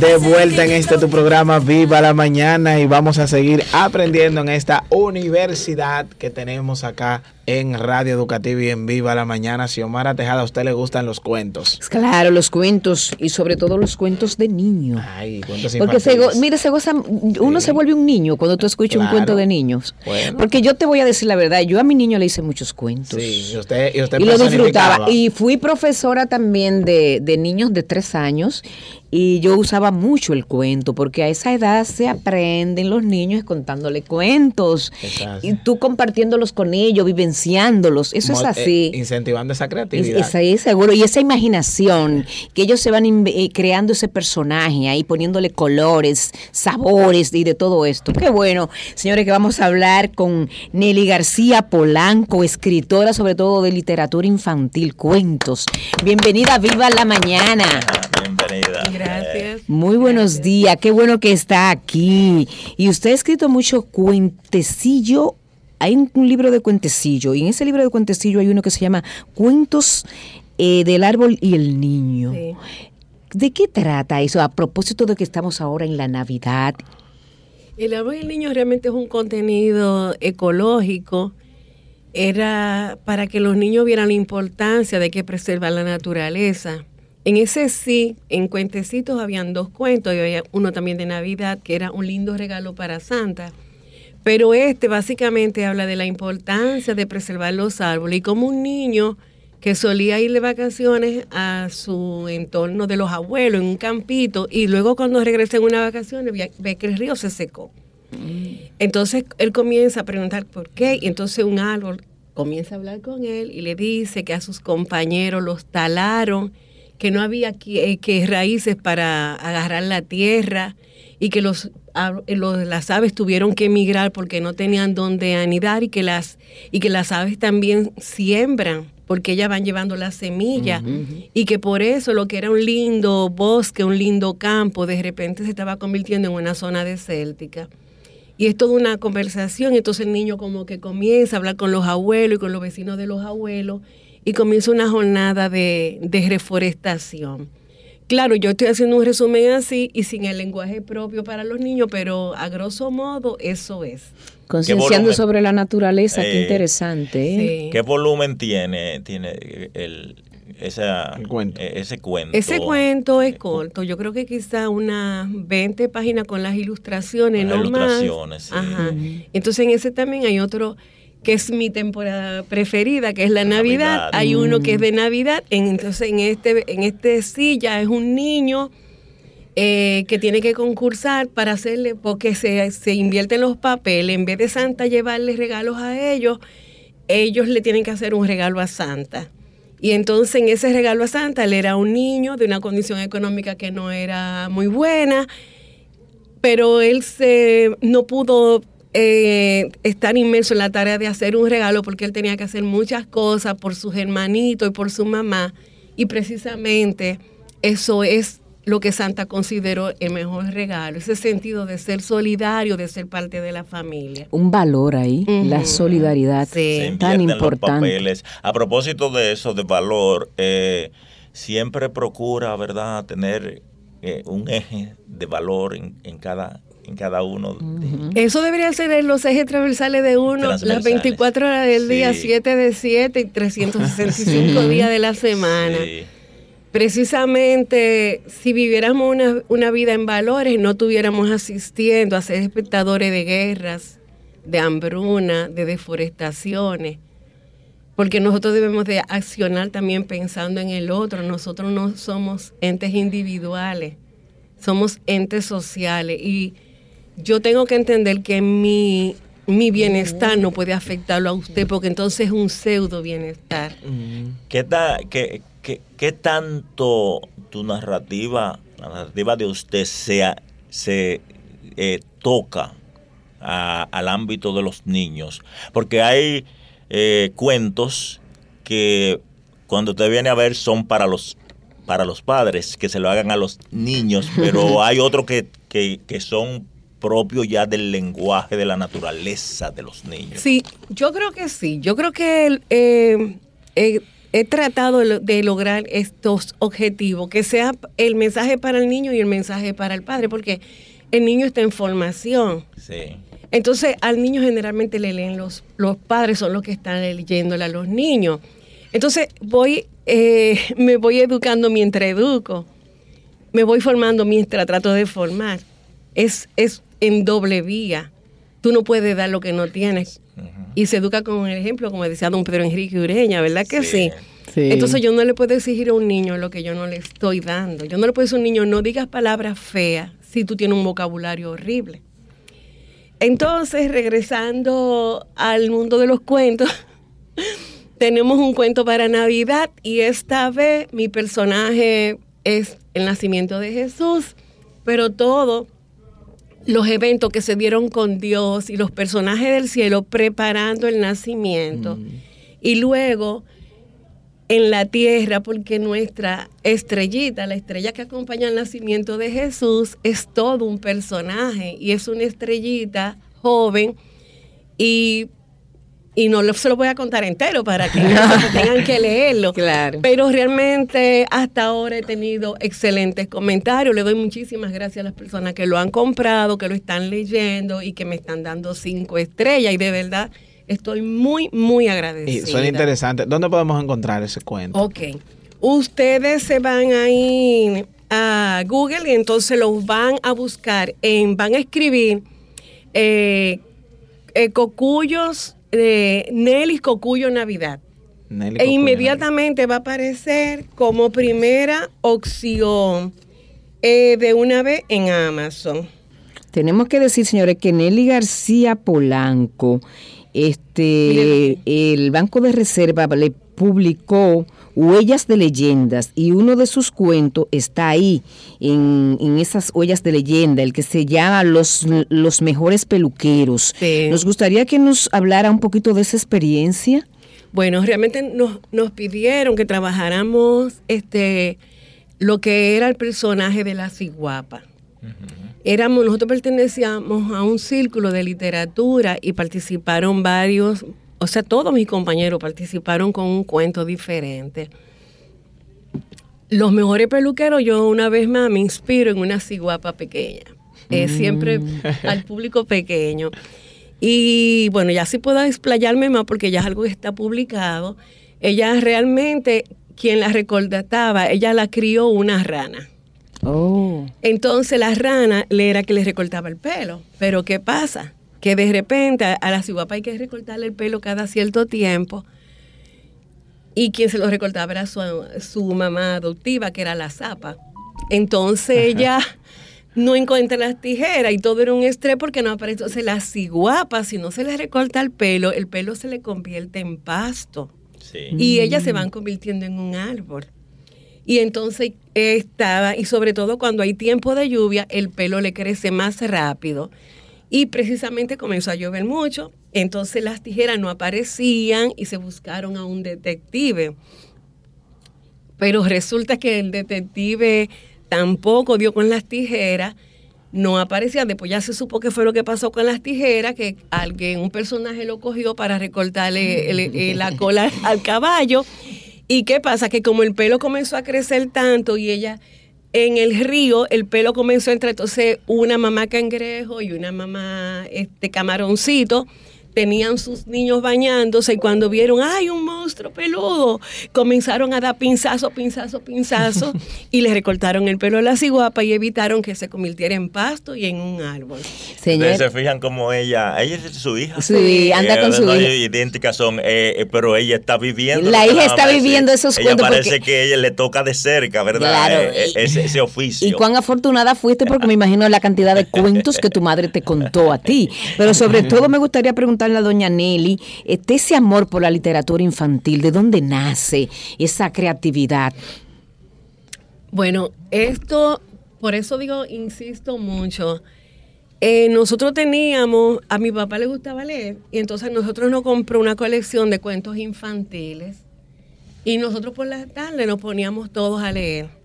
De vuelta en este tu programa Viva la Mañana y vamos a seguir aprendiendo en esta universidad que tenemos acá en Radio Educativa y en Viva la Mañana. Si Omar Tejada, a usted le gustan los cuentos. Claro, los cuentos y sobre todo los cuentos de niños. Ay, cuentos Porque se, mira, se goza, uno Sí. se vuelve un niño cuando tú escuchas un cuento de niños. Bueno. Porque yo te voy a decir la verdad, yo a mi niño le hice muchos cuentos. Sí, y usted, y usted y lo disfrutaba. Y fui profesora también de, de niños de tres años y yo usaba mucho el cuento porque a esa edad se aprenden los niños contándole cuentos Exacto. y tú compartiéndolos con ellos, Eso es eh, así. incentivando esa Es, creatividad. es ahí seguro. Y esa imaginación, que ellos se van eh, creando ese personaje ahí, poniéndole colores, sabores y de todo esto. Qué bueno, señores, que vamos a hablar con Nelly García Polanco, escritora sobre todo de literatura infantil, cuentos. Bienvenida a Viva la Mañana. Bienvenida. Gracias. Muy buenos días, qué bueno que está aquí. Y usted ha escrito mucho cuentecillo. Hay un, un libro de cuentecillo, y en ese libro de cuentecillo hay uno que se llama Cuentos eh, del árbol y el niño. Sí. ¿De qué trata eso? A propósito de que estamos ahora en la Navidad. El árbol del niño realmente es un contenido ecológico. Era para que los niños vieran la importancia de que preservar la naturaleza. En ese sí, en cuentecitos habían dos cuentos y había uno también de Navidad que era un lindo regalo para Santa. Pero este básicamente habla de la importancia de preservar los árboles y como un niño que solía ir de vacaciones a su entorno de los abuelos en un campito y luego cuando regresa en una vacaciones ve- que el río se secó. Entonces él comienza a preguntar por qué y entonces un árbol comienza a hablar con él y le dice que a sus compañeros los talaron, que no había que, que raíces para agarrar la tierra y que los- las aves tuvieron que emigrar porque no tenían dónde anidar y que las y que las aves también siembran porque ellas van llevando las semillas y que por eso lo que era un lindo bosque, un lindo campo, de repente se estaba convirtiendo en una zona desértica. Y es toda una conversación, entonces el niño como que comienza a hablar con los abuelos y con los vecinos de los abuelos y comienza una jornada de, de reforestación. Claro, yo estoy haciendo un resumen así y sin el lenguaje propio para los niños, pero a grosso modo eso es. Concienciando sobre la naturaleza, qué Eh, interesante. ¿eh? Sí. ¿Qué volumen tiene, tiene el, esa, El cuento. eh, ese cuento? Ese cuento es corto, yo creo que quizá unas 20 páginas con las ilustraciones, Con las no más. ilustraciones, sí. Ajá. Entonces en ese también hay otro que es mi temporada preferida, que es la Navidad. Navidad. Hay uno que es de Navidad, en- entonces en este en este sí ya es un niño eh, que tiene que concursar para hacerle, porque se, se invierten los papeles, en vez de Santa llevarle regalos a ellos, ellos le tienen que hacer un regalo a Santa. Y entonces en ese regalo a Santa, él era un niño de una condición económica que no era muy buena, pero él se, no pudo eh, estar inmerso en la tarea de hacer un regalo porque él tenía que hacer muchas cosas por sus hermanitos y por su mamá. Y precisamente eso es lo que Santa consideró el mejor regalo, ese sentido de ser solidario, de ser parte de la familia. Un valor ahí, la solidaridad Sí. Tan los importante. A propósito de eso, de valor, eh, siempre procura, ¿verdad?, tener eh, un eje de valor en, en cada en cada uno. de- Eso debería ser en los ejes transversales de uno, las Transversales. 24 horas del día, Sí. 7 de 7 y 365 días de la semana. Sí. Precisamente, si viviéramos una, una vida en valores, no tuviéramos asistiendo a ser espectadores de guerras, de hambruna, de deforestaciones, porque nosotros debemos de accionar también pensando en el otro. Nosotros no somos entes individuales, somos entes sociales y yo tengo que entender que mi, mi bienestar no puede afectarlo a usted, porque entonces es un pseudo bienestar. ¿Qué, ta- qué, qué- qué tanto tu narrativa, la narrativa de usted se, se eh, toca a- al ámbito de los niños? Porque hay eh, cuentos que cuando usted viene a ver son para los para los padres, que se lo hagan a los niños, pero hay otros que, que, que son propios ya del lenguaje de la naturaleza de los niños. Sí, yo creo que sí. Yo creo que eh, eh, he tratado de lograr estos objetivos, que sea el mensaje para el niño y el mensaje para el padre, porque el niño está en formación. Sí. Entonces, al niño generalmente le leen los, los padres, son los que están leyéndole a los niños. Entonces, voy, eh, me voy educando mientras educo, me voy formando mientras trato de formar. Es, es en doble vía. Tú no puedes dar lo que no tienes. Y se educa con el ejemplo, como decía don Pedro Enrique Ureña, ¿verdad que sí. Entonces yo no le puedo exigir a un niño lo que yo no le estoy dando. Yo no le puedo decir a un niño, no digas palabras feas si tú tienes un vocabulario horrible. Entonces, regresando al mundo de los cuentos, tenemos un cuento para Navidad y esta vez mi personaje es el nacimiento de Jesús, pero todo los eventos que se dieron con Dios y los personajes del cielo preparando el nacimiento. Mm. Y luego en la tierra, porque nuestra estrellita, la estrella que acompaña el nacimiento de Jesús, es todo un personaje y es una estrellita joven y y no se lo voy a contar entero para que tengan que leerlo. Claro. Pero realmente hasta ahora he tenido excelentes comentarios. Le doy muchísimas gracias a las personas que lo han comprado, que lo están leyendo y que me están dando cinco estrellas. Y de verdad estoy muy, muy agradecida. Y suena interesante. ¿Dónde podemos encontrar ese cuento? Ok. Ustedes se van a ir a Google y entonces los van a buscar, en, van a escribir eh, eh cocuyos de Nelly Cocuyo Navidad. e inmediatamente va a aparecer como primera opción eh, de una vez en Amazon. Tenemos que decir, señores, que Nelly García Polanco, este, el Banco de Reserva le publicó Huellas de Leyendas y uno de sus cuentos está ahí, en, esas huellas de leyenda, el que se llama Los, los Mejores Peluqueros. Nos gustaría que nos hablara un poquito de esa experiencia. Bueno, realmente nos, nos pidieron que trabajáramos este, lo que era el personaje de la ciguapa. Éramos, nosotros pertenecíamos a un círculo de literatura y participaron varios o sea, todos mis compañeros participaron con un cuento diferente. Los mejores peluqueros, yo una vez más me inspiro en una ciguapa pequeña. Mm. Siempre al público pequeño. Y bueno, ya sí puedo explayarme más porque ya es algo que está publicado. Ella realmente, quien la recordaba, ella la crió una rana. Oh. Entonces la rana le era que le recortaba el pelo. Pero ¿qué pasa? Que de repente a la ciguapa hay que recortarle el pelo cada cierto tiempo. Y quien se lo recortaba era su, mamá adoptiva, que era la zapa. Entonces ella no encuentra las tijeras y todo era un estrés porque no aparece. Entonces la ciguapa, si no se le recorta el pelo, el pelo se le convierte en pasto. Y ellas se van convirtiendo en un árbol. Y entonces estaba, y sobre todo cuando hay tiempo de lluvia, el pelo le crece más rápido. Y precisamente comenzó a llover mucho, entonces las tijeras no aparecían y se buscaron a un detective. Pero resulta que el detective tampoco dio con las tijeras, no aparecía. Después ya se supo que fue lo que pasó con las tijeras, que alguien, un personaje lo cogió para recortarle la cola al caballo. ¿Y qué pasa? Que como el pelo comenzó a crecer tanto y ella en el río el pelo comenzó a entrar, entonces una mamá cangrejo y una mamá este camaroncito tenían sus niños bañándose y cuando vieron, ¡ay, un monstruo peludo! Comenzaron a dar pinzazos, pinzazos, pinzazos y le recortaron el pelo a la ciguapa y evitaron que se convirtiera en pasto y en un árbol. Señor. se fijan como ella, ella es su hija. Sí, anda con su hija. idénticas son, eh, eh, pero ella está viviendo. La hija está viviendo esos ella parece que ella le toca de cerca, ¿verdad? Claro. Eh, ese, ese, oficio. Y cuán afortunada fuiste porque me imagino la cantidad de cuentos que tu madre te contó a ti. Pero sobre todo me gustaría preguntar a doña Nelly, este, ese amor por la literatura infantil, ¿de dónde nace esa creatividad? Bueno, esto, por eso digo, insisto mucho. Eh, nosotros teníamos, a mi papá le gustaba leer, y entonces nosotros nos compró una colección de cuentos infantiles, y nosotros por la tarde nos poníamos todos a leer.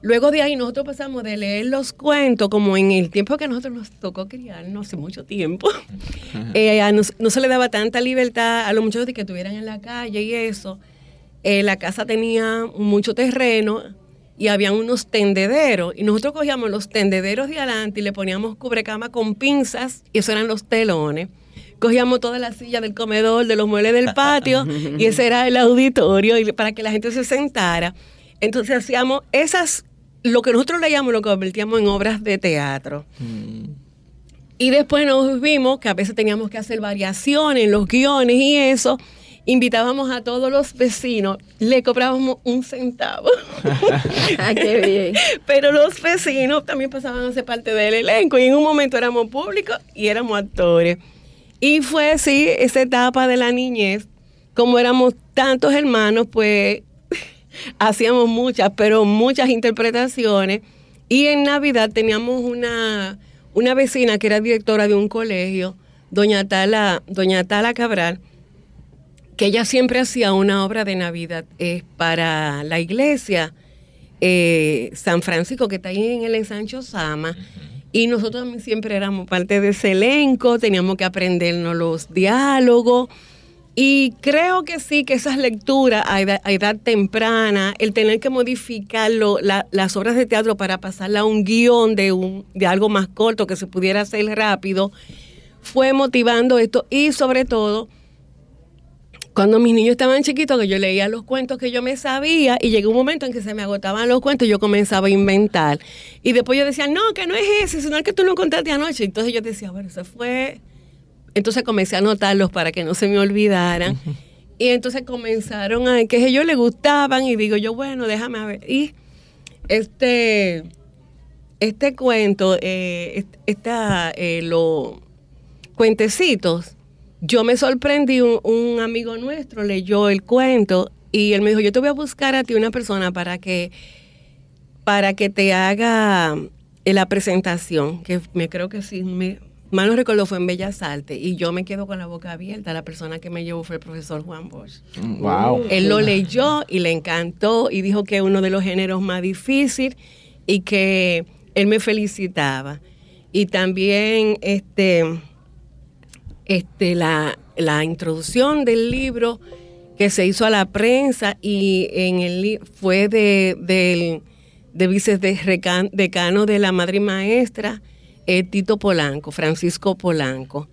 Luego de ahí nosotros pasamos de leer los cuentos, como en el tiempo que a nosotros nos tocó criar, no hace mucho tiempo, eh, no, se le daba tanta libertad a los muchachos de que estuvieran en la calle y eso. eh, la casa tenía mucho terreno y habían unos tendederos. Y nosotros cogíamos los tendederos de adelante y le poníamos cubrecama con pinzas y esos eran los telones. Cogíamos todas las sillas del comedor, de los muebles del patio y ese era el auditorio y para que la gente se sentara. Entonces hacíamos esas, lo que nosotros leíamos lo convertíamos en obras de teatro. Y después nos vimos que a veces teníamos que hacer variaciones en los guiones y eso. Invitábamos a todos los vecinos, le cobrábamos un centavo. Ah, qué bien. Pero los vecinos también pasaban a ser parte del elenco y en un momento éramos públicos y éramos actores. Y fue así esa etapa de la niñez, como éramos tantos hermanos, pues hacíamos muchas, pero muchas interpretaciones. Y en Navidad teníamos una, una vecina que era directora de un colegio, doña Tala, doña Tala Cabral, que ella siempre hacía una obra de Navidad para la iglesia eh, San Francisco, que está ahí en el ensancho Sama. Y nosotros siempre éramos parte de ese elenco, teníamos que aprendernos los diálogos. Y creo que sí, que esas lecturas a edad, a edad temprana, el tener que modificar lo- la- las obras de teatro para pasarla a un guion de, un, de algo más corto que se pudiera hacer rápido, fue motivando esto. Y sobre todo, cuando mis niños estaban chiquitos, que yo leía los cuentos que yo me sabía y llegó un momento en que se me agotaban los cuentos y yo comenzaba a inventar. Y después yo decía, no, que no es ese, sino que tú no contaste anoche. Entonces yo decía, bueno, eso fue... Entonces comencé a anotarlos para que no se me olvidaran. Y entonces comenzaron a, que ellos le gustaban y digo yo, bueno, déjame a ver. Y este, este cuento, eh, est- esta, eh, los cuentecitos, yo me sorprendí, un, un amigo nuestro leyó el cuento y él me dijo, yo te voy a buscar a ti una persona para que, para que te haga eh, la presentación, que me creo que sí, me, mal no recuerdo, fue en Bellas Artes, y yo me quedo con la boca abierta, la persona que me llevó fue el profesor Juan Bosch. Wow. Él lo leyó y le encantó y dijo que es uno de los géneros más difíciles y que él me felicitaba. Y también este, este, la, la introducción del libro que se hizo a la prensa y en el fue de, del de vicedecano de la madre maestra, eh, Tito Polanco, Francisco Polanco.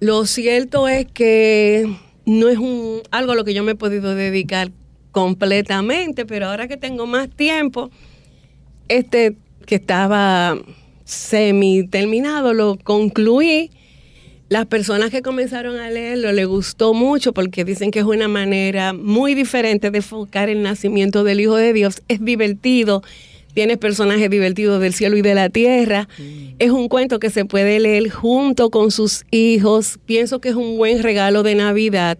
Lo cierto es que no es un, algo a lo que yo me he podido dedicar completamente, pero ahora que tengo más tiempo, este que estaba semi terminado, lo concluí. Las personas que comenzaron a leerlo les gustó mucho porque dicen que es una manera muy diferente de enfocar el nacimiento del Hijo de Dios. Es divertido, tienes personajes divertidos del cielo y de la tierra. Es un cuento que se puede leer junto con sus hijos. Pienso que es un buen regalo de Navidad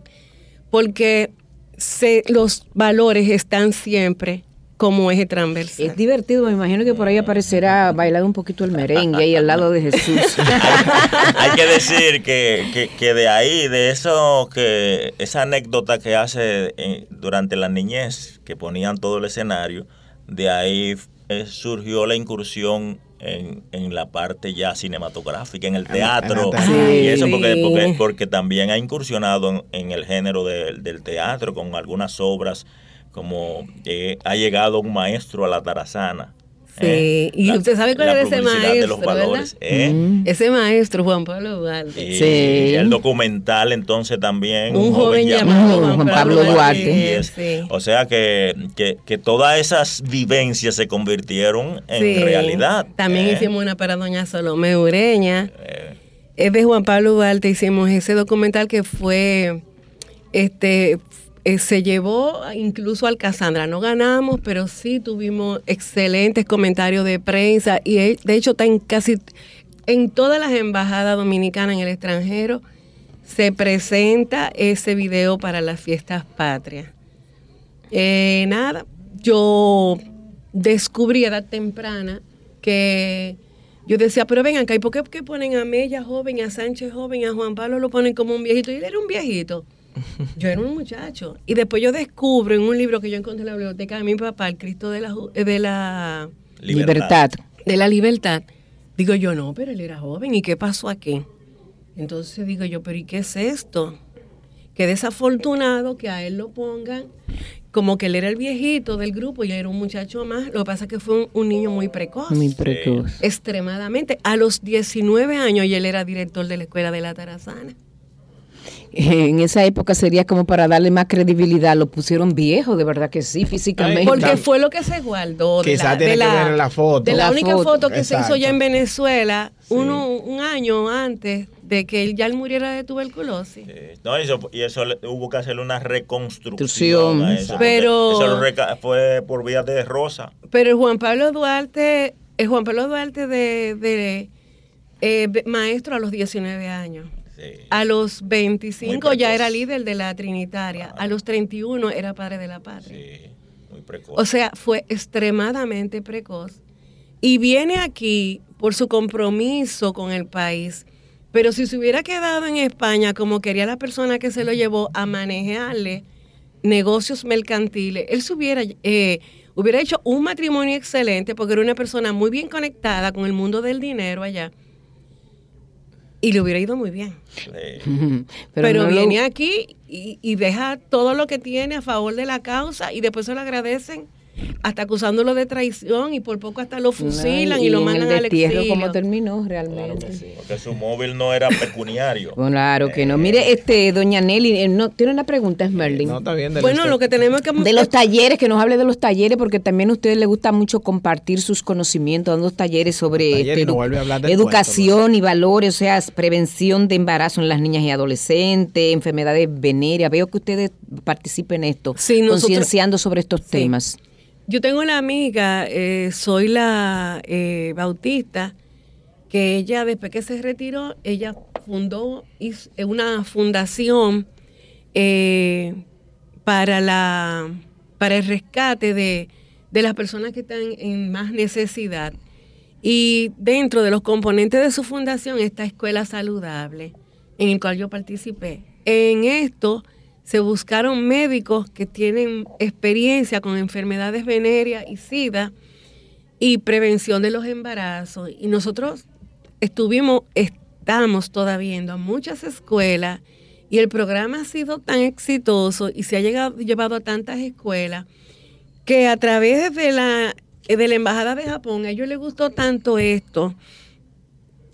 porque se, los valores están siempre como eje transversal. Es divertido, me imagino que por ahí aparecerá bailando un poquito el merengue ahí al lado de Jesús. Hay que decir que, que, que de ahí, de eso, que esa anécdota que hace eh, durante la niñez, que ponían todo el escenario, de ahí eh, surgió la incursión en, en la parte ya cinematográfica, en el teatro. Sí. Y eso porque, porque, porque también ha incursionado en, en el género del- del teatro con algunas obras como eh, ha llegado un maestro a la tarazana. Sí, y usted sabe cuál es ese publicidad de los maestro, valores. ¿eh? Mm. Ese maestro, Juan Pablo Duarte. Y Sí. el documental entonces también Un joven llamado Juan Pablo Duarte. Y es- Sí. O sea que, que, que todas esas vivencias se convirtieron en Sí. realidad. También ¿eh? hicimos una para doña Salomé Ureña. Eh, Es de Juan Pablo Duarte. Hicimos ese documental que fue, este, eh, se llevó incluso al Casandra. No ganamos, pero sí tuvimos excelentes comentarios de prensa y eh, de hecho está en casi en todas las embajadas dominicanas en el extranjero se presenta ese video para las fiestas patrias. Eh, nada, yo descubrí a edad temprana que yo decía, pero vengan acá, ¿y por qué, qué ponen a Mella joven, a Sánchez joven, a Juan Pablo lo ponen como un viejito? Y él era un viejito. Yo era un muchacho. Y después yo descubro en un libro que yo encontré en la biblioteca de mi papá, El Cristo de la, ju- eh, de la, Libertad. de la libertad. Digo yo, no, pero él era joven. ¿Y qué pasó aquí? Entonces digo yo, pero ¿y qué es esto? Qué desafortunado que a él lo pongan como que él era el viejito del grupo y él era un muchacho más, lo que pasa es que fue un, un niño muy precoz. Muy precoz. Extremadamente. A los 19 años y él era director de la escuela de la Tarazana. En esa época sería como para darle más credibilidad. Lo pusieron viejo, de verdad que sí, físicamente. Porque fue lo que se guardó. de Quizá la- tiene de que la- ver la foto. De la, La única foto. foto, que se hizo ya en Venezuela, Sí. uno, un año antes de que él ya él muriera de tuberculosis. Sí. No, eso, y eso le- hubo que hacerle una reconstrucción. A eso, Pero- Eso lo reca- fue por vía de Rosa. Pero el Juan Pablo Duarte, el Juan Pablo Duarte de, de, eh, maestro a los 19 años. Sí. A los 25 ya era líder de la Trinitaria. A los 31 era padre de la patria. Sí, muy precoz. O sea, fue extremadamente precoz. Y viene aquí por su compromiso con el país. Pero si se hubiera quedado en España, como quería la persona que se lo llevó a manejarle negocios mercantiles, él se hubiera, eh, hubiera hecho un matrimonio excelente porque era una persona muy bien conectada con el mundo del dinero allá. Y le hubiera ido muy bien. Sí. Pero, no lo- viene aquí y, y deja todo lo que tiene a favor de la causa y después se lo agradecen hasta acusándolo de traición y por poco hasta lo fusilan y, lo mandan al exilio. como terminó Claro realmente. que sí, porque su móvil no era pecuniario. Claro que no. Eh, Mire, este, doña Nelly, eh, no, tiene una pregunta, Smerling. No, está bien. Bueno, lo que tenemos que... De los talleres, que nos hable de los talleres, porque también a usted le gusta mucho compartir sus conocimientos, dando talleres sobre Talleres este, no educación y valores, o sea, prevención de embarazo en las niñas y adolescentes, enfermedades venéreas. Veo que ustedes participen en esto, Sí, nosotros- concienciando sobre estos Sí. temas. Yo tengo una amiga, eh, soy la eh, Bautista, que ella después que se retiró, ella fundó eh, una fundación para la para el rescate de, de las personas que están en más necesidad. Y dentro de los componentes de su fundación está Escuela Saludable, en el cual yo participé. En esto se buscaron médicos que tienen experiencia con enfermedades venéreas y SIDA y prevención de los embarazos. Y nosotros estuvimos, estamos todavía yendo a muchas escuelas y el programa ha sido tan exitoso y se ha llegado, llevado a tantas escuelas que a través de la, de la Embajada de Japón, a ellos les gustó tanto esto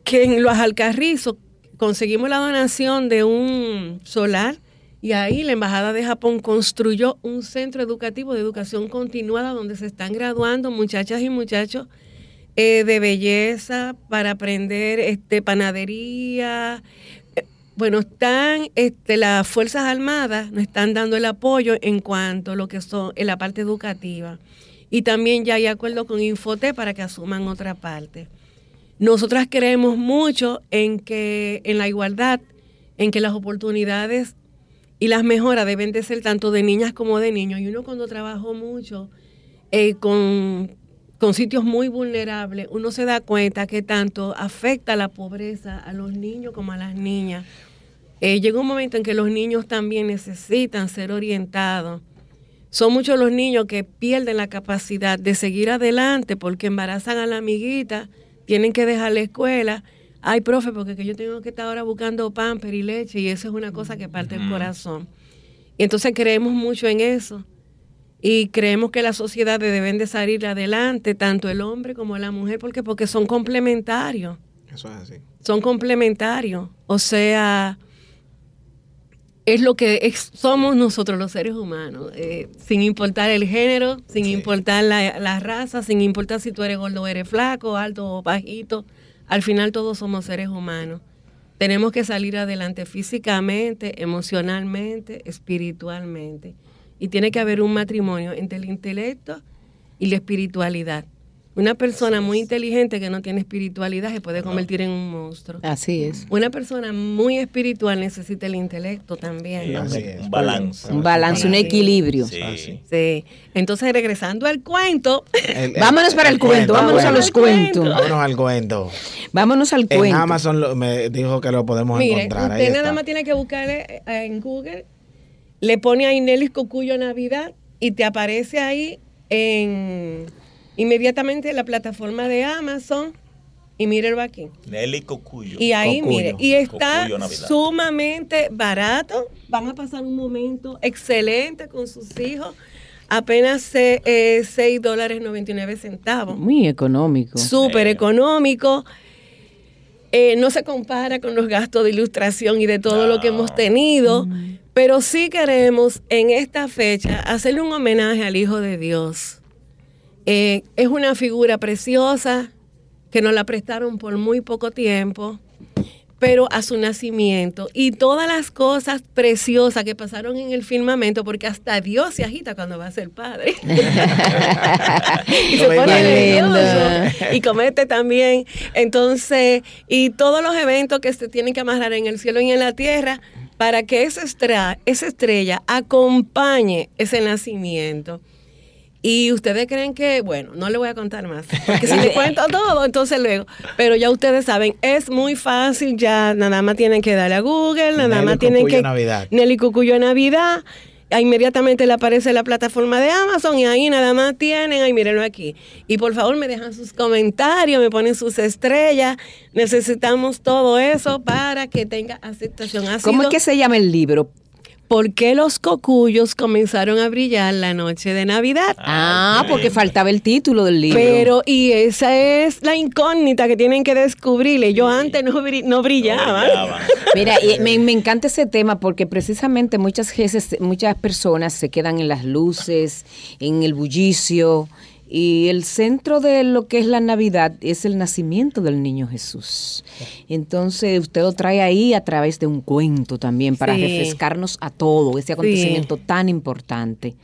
que en los Alcarrizos conseguimos la donación de un solar y ahí la Embajada de Japón construyó un centro educativo de educación continuada donde se están graduando muchachas y muchachos eh, de belleza para aprender este, panadería. Eh, Bueno, están este, las Fuerzas Armadas, nos están dando el apoyo en cuanto a lo que son en la parte educativa. Y también ya hay acuerdo con Infote para que asuman otra parte. Nosotras creemos mucho en que en la igualdad, en que las oportunidades y las mejoras deben de ser tanto de niñas como de niños. Y uno cuando trabajó mucho eh, con, con sitios muy vulnerables, uno se da cuenta que tanto afecta la pobreza a los niños como a las niñas. Eh, llega un momento en que los niños también necesitan ser orientados. Son muchos los niños que pierden la capacidad de seguir adelante porque embarazan a la amiguita, tienen que dejar la escuela. Ay, profe, porque que yo tengo que estar ahora buscando pamper y leche y eso es una cosa que parte el corazón. Y entonces creemos mucho en eso y creemos que las sociedades deben de salir adelante, tanto el hombre como la mujer, porque porque son complementarios, Eso es así. son complementarios. O sea, es lo que es- somos nosotros los seres humanos, eh, sin importar el género, sin Sí. importar la, la raza, sin importar si tú eres gordo o eres flaco, alto o bajito, al final todos somos seres humanos. Tenemos que salir adelante físicamente, emocionalmente, espiritualmente. Y tiene que haber un matrimonio entre el intelecto y la espiritualidad. Una persona muy inteligente que no tiene espiritualidad se puede convertir en un monstruo. Así es. Una persona muy espiritual necesita el intelecto Sí, también. un, Así es. un balance. Un balance, un equilibrio. Sí. Así. Sí. Entonces, regresando al cuento, El- el- Vámonos para el cuento, vámonos a los cuentos. Vámonos al cuento. Vámonos al En cuento. Amazon lo- me dijo que lo podemos mire, encontrar. Ahí usted está. nada más tiene que buscarle eh, en Google, le pone a Inelis Cocuyo Navidad y te aparece ahí en inmediatamente en la plataforma de Amazon y mírelo aquí. Nelly Cocuyo. Y ahí, Cocuyo. mire, y está sumamente barato. Van a pasar un momento excelente con sus hijos. apenas eh, 6 dólares 99 centavos. Muy económico. Súper económico. Eh, no se compara con los gastos de ilustración y de todo lo que hemos tenido, pero sí queremos en esta fecha hacerle un homenaje al Hijo de Dios. Eh, es una figura preciosa que nos la prestaron por muy poco tiempo, pero a su nacimiento y todas las cosas preciosas que pasaron en el firmamento, porque hasta Dios se agita cuando va a ser padre. y se pone nervioso y comete también. Entonces, y todos los eventos que se tienen que amarrar en el cielo y en la tierra para que esa estrella, esa estrella acompañe ese nacimiento. Y ustedes creen que, bueno, no le voy a contar más, porque si le cuento todo, entonces luego, pero ya ustedes saben, es muy fácil, ya nada más tienen que darle a Google, nada Nelly más tienen Cucuyo que... Navidad. Nelly Cucuyo Navidad, inmediatamente le aparece la plataforma de Amazon y ahí nada más tienen, ahí mírenlo aquí. Y por favor me dejan sus comentarios, me ponen sus estrellas, necesitamos todo eso para que tenga aceptación. Ha ¿Cómo es que se llama el libro? ¿Por qué los cocuyos comenzaron a brillar la noche de Navidad? Ah, qué porque faltaba el título del libro. Pero, y esa es la incógnita que tienen que descubrirle. Yo antes no, bri- no brillaba. Brillaba. Mira, y me, me encanta ese tema porque precisamente muchas veces, muchas personas se quedan en las luces, en el bullicio, y el centro de lo que es la Navidad es el nacimiento del niño Jesús. Entonces usted lo trae ahí a través de un cuento también para Sí. refrescarnos a todo ese acontecimiento tan importante.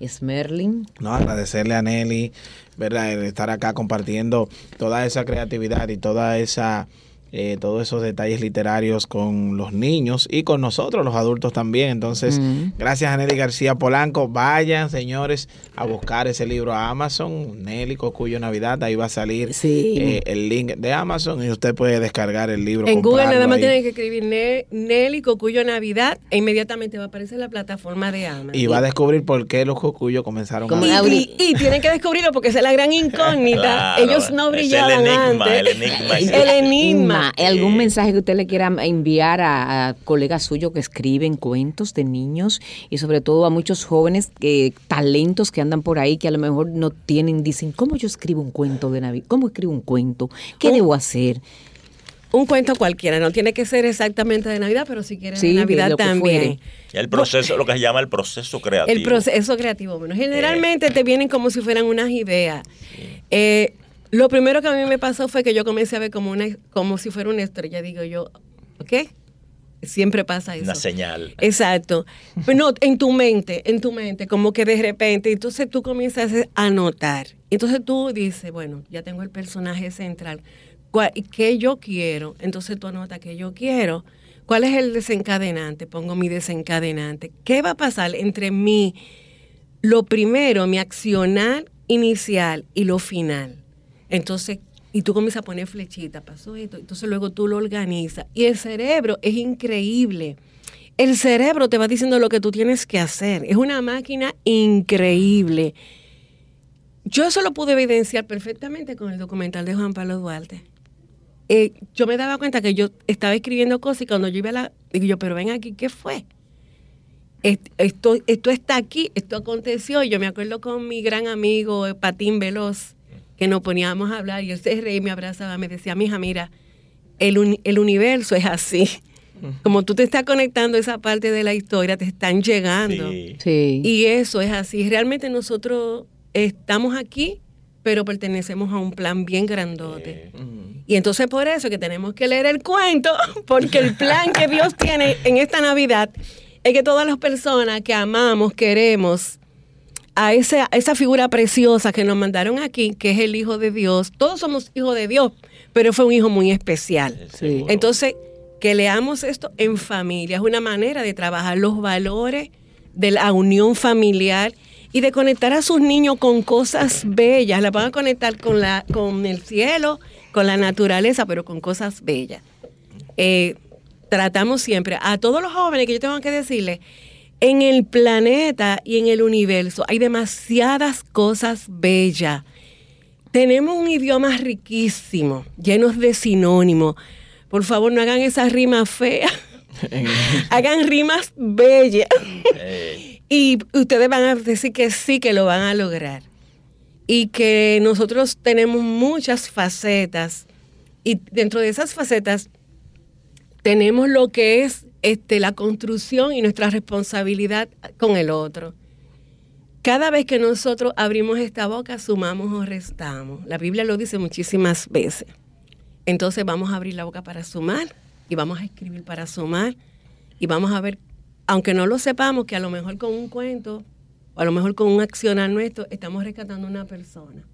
Es Merlin. No, agradecerle a Nelly, ¿verdad? El estar acá compartiendo toda esa creatividad y toda esa, eh, todos esos detalles literarios con los niños y con nosotros, los adultos también. Entonces, Mm. gracias a Nelly García Polanco. Vayan, señores, a buscar ese libro a Amazon, Nelly Cocuyo Navidad. Ahí va a salir Sí. eh, el link de Amazon y usted puede descargar el libro. En Google nada más ahí. tienen que escribir Ne- Nelly Cocuyo Navidad e inmediatamente va a aparecer la plataforma de Amazon. Y va a descubrir por qué los Cocuyos comenzaron Como a... Y, y- y tienen que descubrirlo porque esa es la gran incógnita. Claro, Ellos no es el brillaban enigma, antes. el enigma. El enigma. ¿Algún mensaje que usted le quiera enviar a, a colegas suyos que escriben cuentos de niños y sobre todo a muchos jóvenes que talentos que andan por ahí que a lo mejor no tienen, dicen, ¿cómo yo escribo un cuento de Navidad? ¿Cómo escribo un cuento? ¿Qué Un- debo hacer? Un cuento cualquiera, no tiene que ser exactamente de Navidad, pero si quieres Sí, de Navidad también. fuere. El proceso, lo que se llama el proceso creativo. El proceso creativo. Bueno, generalmente te vienen como si fueran unas ideas. Eh, lo primero que a mí me pasó fue que yo comencé a ver como una, como si fuera una estrella. Digo yo, ¿ok? Siempre pasa eso. Una señal. Exacto. Pero no, en tu mente, en tu mente, como que de repente, entonces tú comienzas a notar. Entonces tú dices, bueno, ya tengo el personaje central. ¿Cuál- ¿Qué yo quiero? Entonces tú anotas qué yo quiero. ¿Cuál es el desencadenante? Pongo mi desencadenante. ¿Qué va a pasar entre mí, lo primero, mi accionar inicial y lo final? Entonces, y tú comienzas a poner flechita, pasó esto, entonces luego tú lo organizas. Y el cerebro es increíble. El cerebro te va diciendo lo que tú tienes que hacer. Es una máquina increíble. Yo eso lo pude evidenciar perfectamente con el documental de Juan Pablo Duarte. Eh, yo me daba cuenta que yo estaba escribiendo cosas y cuando yo iba a la... Digo yo, pero ven aquí, ¿qué fue? Est- Esto, esto está aquí, esto aconteció. Yo me acuerdo con mi gran amigo eh, Patín Veloz, que nos poníamos a hablar y él se reía y me abrazaba, me decía, mija, mira, el, uni- el universo es así. Como tú te estás conectando a esa parte de la historia, te están llegando. Sí. Sí. Y eso es así. Realmente nosotros estamos aquí, pero pertenecemos a un plan bien grandote. Y entonces por eso que tenemos que leer el cuento, porque el plan que Dios tiene en esta Navidad es que todas las personas que amamos, queremos a esa, a esa figura preciosa que nos mandaron aquí, que es el Hijo de Dios, todos somos hijos de Dios, pero fue un hijo muy especial. Sí. Entonces, que leamos esto en familia es una manera de trabajar los valores de la unión familiar y de conectar a sus niños con cosas bellas. La van a conectar con, la, con el cielo, con la naturaleza, pero con cosas bellas. Eh, tratamos siempre a todos los jóvenes que yo tengo que decirles, en el planeta y en el universo hay demasiadas cosas bellas. Tenemos un idioma riquísimo, llenos de sinónimos. Por favor, no hagan esas rimas feas. hagan rimas bellas. Eh, Y ustedes van a decir que sí, que lo van a lograr. Y que nosotros tenemos muchas facetas. Y dentro de esas facetas tenemos lo que es este, la construcción y nuestra responsabilidad con el otro. Cada vez que nosotros abrimos esta boca, sumamos o restamos. La Biblia lo dice muchísimas veces. Entonces vamos a abrir la boca para sumar y vamos a escribir para sumar y vamos a ver, aunque no lo sepamos, que a lo mejor con un cuento o a lo mejor con un accionar nuestro estamos rescatando a una persona.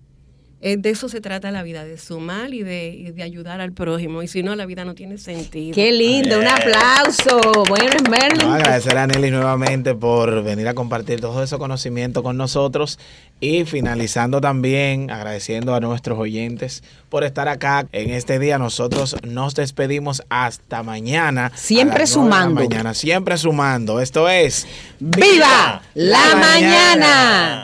Eh, de eso se trata la vida, de sumar y de, y de ayudar al prójimo. Y si no, la vida no tiene sentido. Qué lindo, un aplauso. Bueno, Merlin. No, agradecer a Nelly nuevamente por venir a compartir todo ese conocimiento con nosotros y finalizando también agradeciendo a nuestros oyentes por estar acá en este día. Nosotros nos despedimos hasta mañana. Siempre la sumando. mañana, siempre sumando. Esto es ¡Viva la mañana!